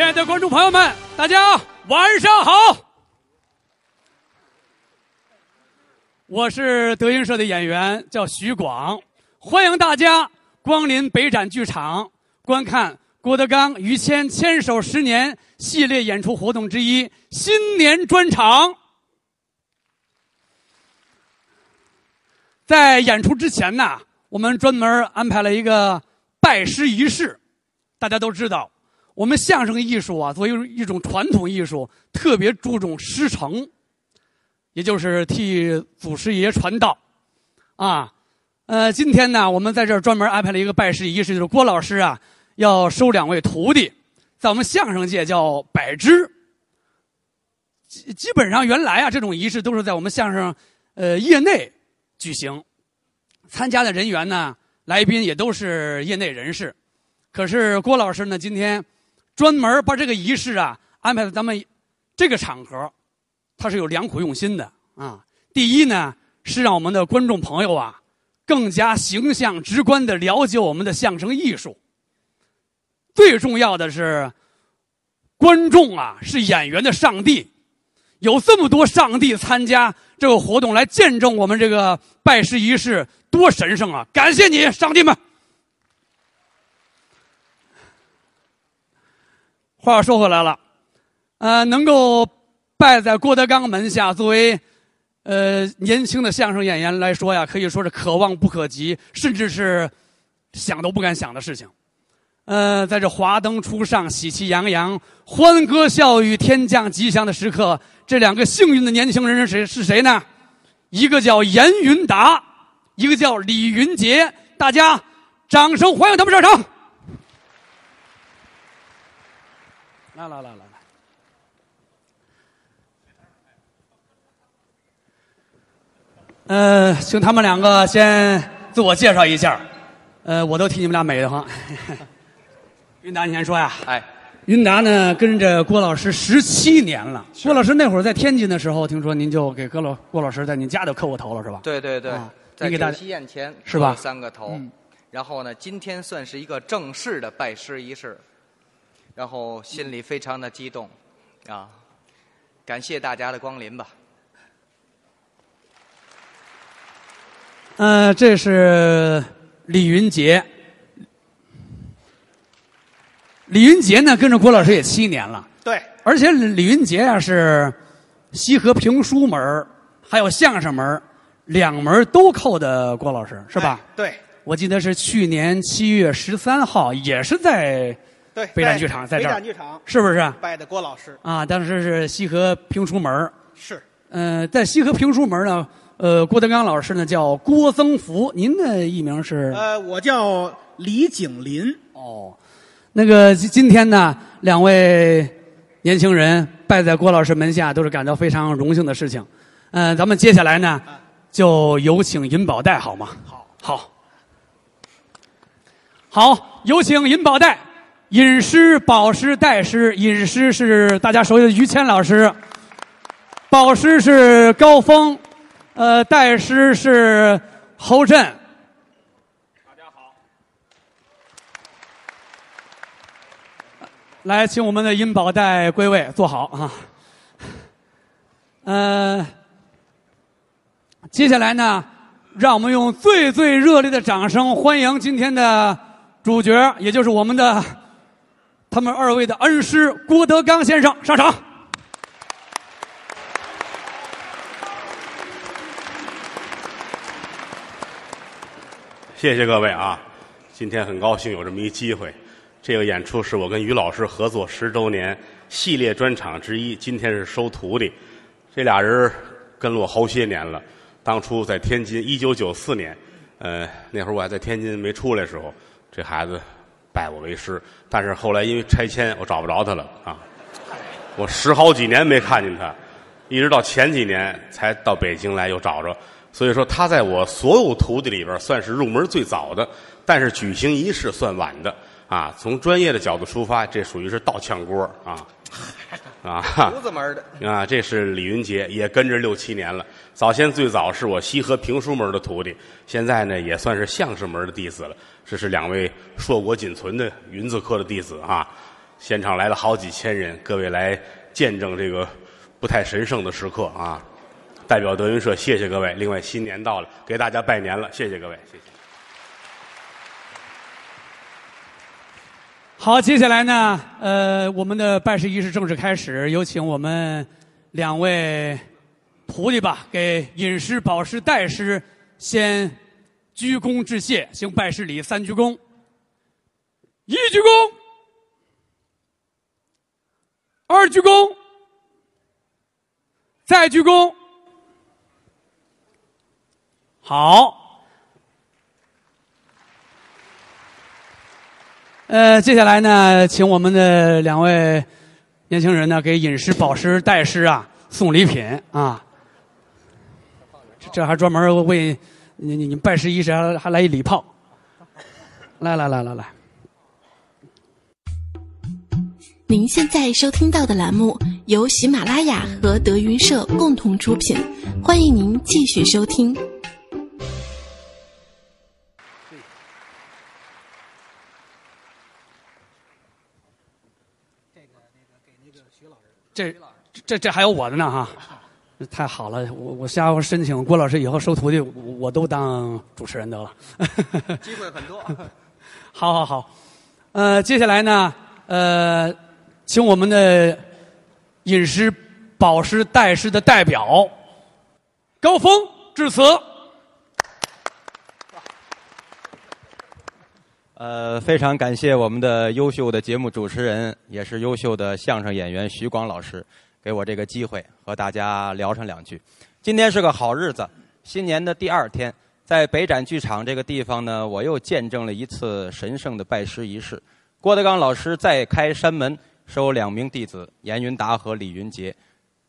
亲爱的观众朋友们，大家晚上好！我是德云社的演员，叫徐广，欢迎大家光临北展剧场观看郭德纲、于谦牵手十年系列演出活动之一——新年专场。在演出之前呢，我们专门安排了一个拜师仪式。大家都知道，我们相声艺术啊，作为一种传统艺术，特别注重师承，也就是替祖师爷传道。啊，呃，今天呢，我们在这儿专门安排了一个拜师仪式，就是郭老师啊要收两位徒弟，在我们相声界叫拜师。基基本上原来啊，这种仪式都是在我们相声呃业内举行，参加的人员呢，来宾也都是业内人士。可是郭老师呢，今天专门把这个仪式啊安排在咱们这个场合，他是有良苦用心的啊。第一呢，是让我们的观众朋友啊更加形象直观的了解我们的相声艺术。最重要的是，观众啊是演员的上帝，有这么多上帝参加这个活动来见证我们这个拜师仪式，多神圣啊！感谢你，上帝们。话说回来了，呃，能够拜在郭德纲门下，作为呃年轻的相声演员来说呀，可以说是可望不可及，甚至是想都不敢想的事情。呃，在这华灯初上、喜气洋洋、欢歌笑语、天降吉祥的时刻，这两个幸运的年轻人是谁？是谁呢？一个叫严云达，一个叫李云杰。大家掌声欢迎他们上场。来来来来来，呃，请他们两个先自我介绍一下。呃，我都替你们俩美得慌。云达，你先说呀。哎，云达呢，跟着郭老师十七年了。郭老师那会儿在天津的时候，听说您就给郭老郭老师在您家就磕过头了，是吧？对对对，啊在您给大家宴前是吧磕三个头，嗯然后呢，今天算是一个正式的拜师仪式，然后心里非常的激动，啊，感谢大家的光临吧。呃，这是李云杰。李云杰呢，跟着郭老师也七年了。对，而且李云杰啊、是西河评书门儿还有相声门儿两门儿都扣的郭老师，是吧？哎对我记得是去年七月十三号，也是在对，北展剧场在这儿北展剧场是不是拜的郭老师啊？当时是西河评书门儿是呃，在西河评书门呢，呃，郭德纲老师呢叫郭增福，您的艺名是？呃，我叫李景林，哦，那个今今天呢，两位年轻人拜在郭老师门下，都是感到非常荣幸的事情。嗯、咱们接下来呢，就有请银宝带，好吗？好，好，好，有请银宝带。引师、保师、代师。引师是大家熟悉的于谦老师，保师是高峰，呃，代师是侯震。大家好来，请我们的银宝带归位，坐好啊。呃，接下来呢，让我们用最最热烈的掌声欢迎今天的主角，也就是我们的他们二位的恩师郭德纲先生上场。谢谢各位啊！今天很高兴有这么一机会，这个演出是我跟于老师合作十周年系列专场之一。今天是收徒弟，这俩人跟了我好些年了。当初在天津，一九九四年，呃，那会儿我还在天津没出来时候，这孩子拜我为师。但是后来因为拆迁，我找不着他了啊！我十好几年没看见他，一直到前几年才到北京来又找着。所以说，他在我所有徒弟里边算是入门最早的，但是举行仪式算晚的啊。从专业的角度出发，这属于是倒呛锅啊 啊！胡子门的，啊，这是李云杰，也跟着六七年了。早先最早是我西河评书门的徒弟，现在呢也算是相声门的弟子了。这是两位硕果仅存的云字科的弟子啊。现场来了好几千人，各位来见证这个不太神圣的时刻啊！代表德云社谢谢各位。另外，新年到了，给大家拜年了，谢谢各位，谢谢。好，接下来呢，呃，我们的拜师仪式正式开始，有请我们两位徒弟吧，给引师、保师、代师先鞠躬致谢，行拜师礼三鞠躬，一鞠躬，二鞠躬，再鞠躬。好，呃，接下来呢，请我们的两位年轻人呢，给饮食、保湿、代师啊送礼品啊。这这还专门为你你你拜师仪式还还来一礼炮，来来来来来。您现在收听到的栏目由喜马拉雅和德云社共同出品，欢迎您继续收听。这这这还有我的呢哈，太好了！我我下回申请郭老师以后收徒弟，我我都当主持人得了。机会很多。好好好，呃，接下来呢，呃，请我们的饮食、保湿、代师的代表高峰致辞。呃，非常感谢我们的优秀的节目主持人，也是优秀的相声演员徐广老师，给我这个机会和大家聊上两句。今天是个好日子，新年的第二天，在北展剧场这个地方呢，我又见证了一次神圣的拜师仪式。郭德纲老师再开山门，收两名弟子严云达和李云杰。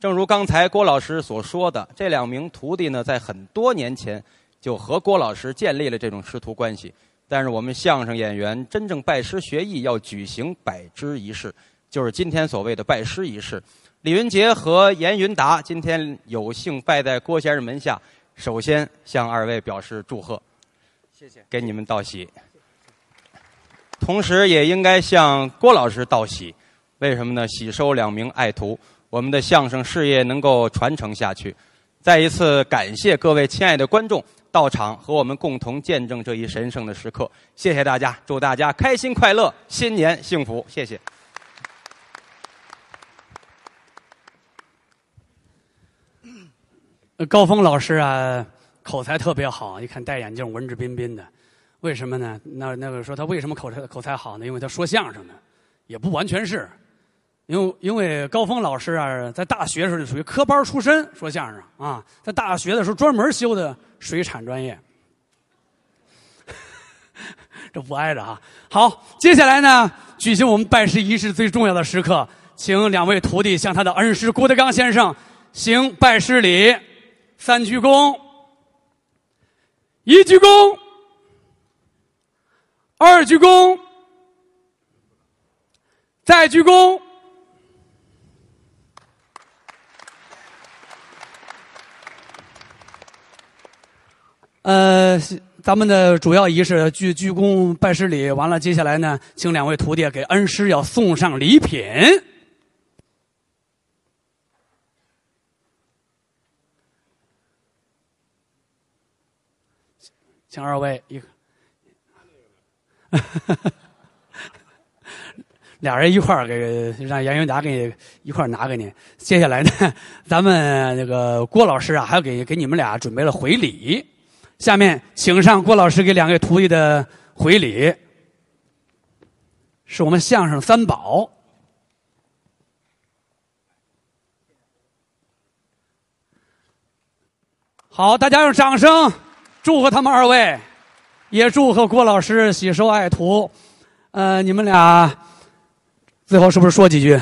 正如刚才郭老师所说的，这两名徒弟呢，在很多年前就和郭老师建立了这种师徒关系。但是我们相声演员真正拜师学艺要举行拜师仪式，就是今天所谓的拜师仪式。李云杰和严云达今天有幸拜在郭先生门下，首先向二位表示祝贺，谢谢。给你们道喜。同时也应该向郭老师道喜，为什么呢？喜收两名爱徒，我们的相声事业能够传承下去。再一次感谢各位亲爱的观众。到场和我们共同见证这一神圣的时刻，谢谢大家，祝大家开心快乐，新年幸福，谢谢。高峰老师啊，口才特别好，一看戴眼镜，文质彬彬的。为什么呢？那那个说他为什么口才口才好呢？因为他说相声的，也不完全是。因为因为高峰老师啊，在大学时候就属于科班出身，说相声啊，在大学的时候专门修的水产专业，这不挨着啊。好，接下来呢，举行我们拜师仪式最重要的时刻，请两位徒弟向他的恩师郭德纲先生行拜师礼，三鞠躬，一鞠躬，二鞠躬，再鞠躬。呃，咱们的主要仪式鞠鞠躬拜师礼完了，接下来呢，请两位徒弟给恩师要送上礼品，请二位一个，俩人一块儿给让杨云达给一块儿拿给你。接下来呢，咱们那个郭老师啊，还给给你们俩准备了回礼。下面，请上郭老师给两位徒弟的回礼，是我们相声三宝。好，大家用掌声祝贺他们二位，也祝贺郭老师喜收爱徒。呃，你们俩最后是不是说几句？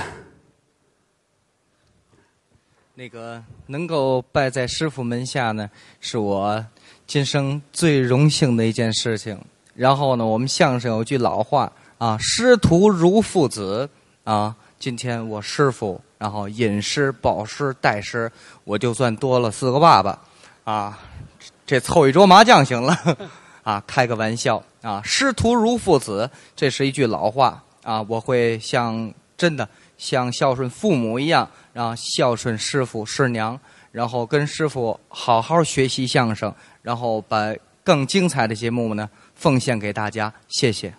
那个能够拜在师傅门下呢，是我。今生最荣幸的一件事情。然后呢，我们相声有句老话啊，“师徒如父子”啊。今天我师傅，然后引师、保师、带师，我就算多了四个爸爸啊。这凑一桌麻将行了 啊，开个玩笑啊，“师徒如父子”，这是一句老话啊，我会像真的像孝顺父母一样，然后孝顺师傅师娘，然后跟师傅好好学习相声，然后把更精彩的节目呢奉献给大家。谢谢。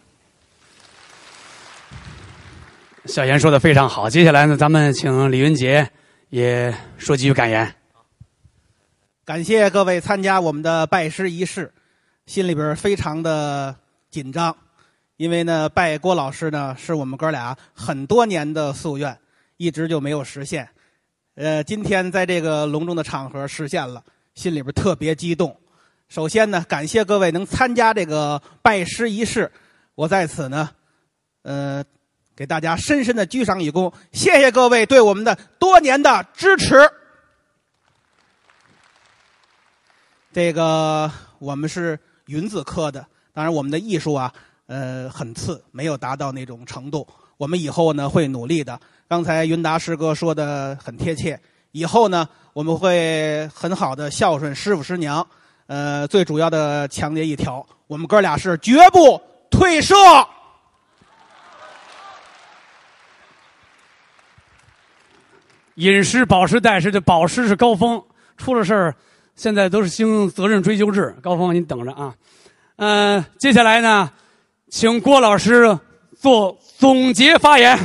小严说的非常好。接下来呢，咱们请李云杰也说几句感言。感谢各位参加我们的拜师仪式，心里边非常的紧张，因为呢，拜郭老师呢是我们哥俩很多年的夙愿，一直就没有实现。呃，今天在这个隆重的场合实现了，心里边特别激动。首先呢，感谢各位能参加这个拜师仪式，我在此呢，呃。给大家深深的鞠上一躬，谢谢各位对我们的多年的支持。这个我们是云字科的，当然我们的艺术啊，呃，很次，没有达到那种程度。我们以后呢会努力的。刚才云达师哥说的很贴切，以后呢我们会很好的孝顺师傅师娘。呃，最主要的强调一条，我们哥俩是绝不退社。饮食保时代师的保师是高峰，出了事儿，现在都是兴责任追究制。高峰，您等着啊。嗯，接下来呢，请郭老师做总结发言。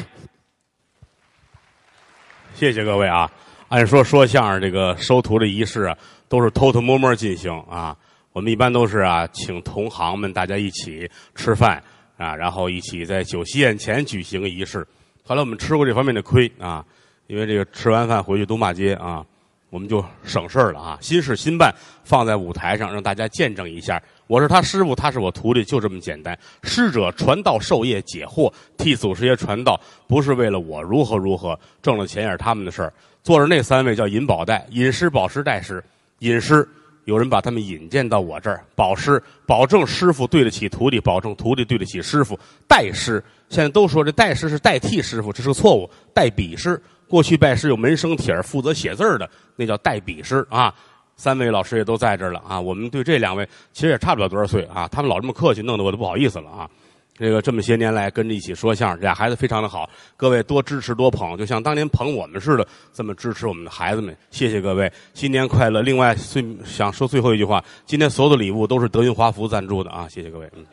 谢谢各位啊。按说说相声这个收徒的仪式啊，都是偷偷摸摸进行啊。我们一般都是啊，请同行们大家一起吃饭啊，然后一起在酒席宴前举行仪式。后来我们吃过这方面的亏啊。因为这个吃完饭回去东骂街啊，我们就省事儿了啊。新事新办，放在舞台上让大家见证一下。我是他师傅，他是我徒弟，就这么简单。师者，传道授业解惑，替祖师爷传道，不是为了我如何如何，挣了钱也是他们的事儿。坐着那三位叫引宝带，引师、宝师、带师。引师，有人把他们引荐到我这儿；宝师，保证师傅对得起徒弟，保证徒弟对得起师傅。代师，现在都说这代师是代替师傅，这是个错误。代笔师。过去拜师有门生帖负责写字的，那叫代笔师啊。三位老师也都在这儿了啊。我们对这两位其实也差不了多少岁啊，他们老这么客气，弄得我都不好意思了啊。这个这么些年来跟着一起说相声，俩孩子非常的好，各位多支持多捧，就像当年捧我们似的，这么支持我们的孩子们。谢谢各位，新年快乐！另外，最想说最后一句话，今天所有的礼物都是德云华福赞助的啊，谢谢各位。嗯。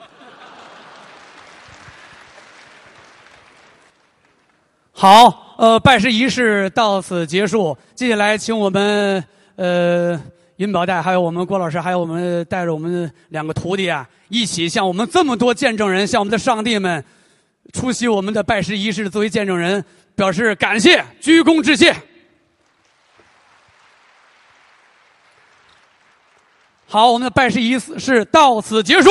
好，呃，拜师仪式到此结束。接下来，请我们呃尹宝带，还有我们郭老师，还有我们带着我们两个徒弟啊，一起向我们这么多见证人，向我们的上帝们出席我们的拜师仪式，作为见证人表示感谢，鞠躬致谢。好，我们的拜师仪式到此结束。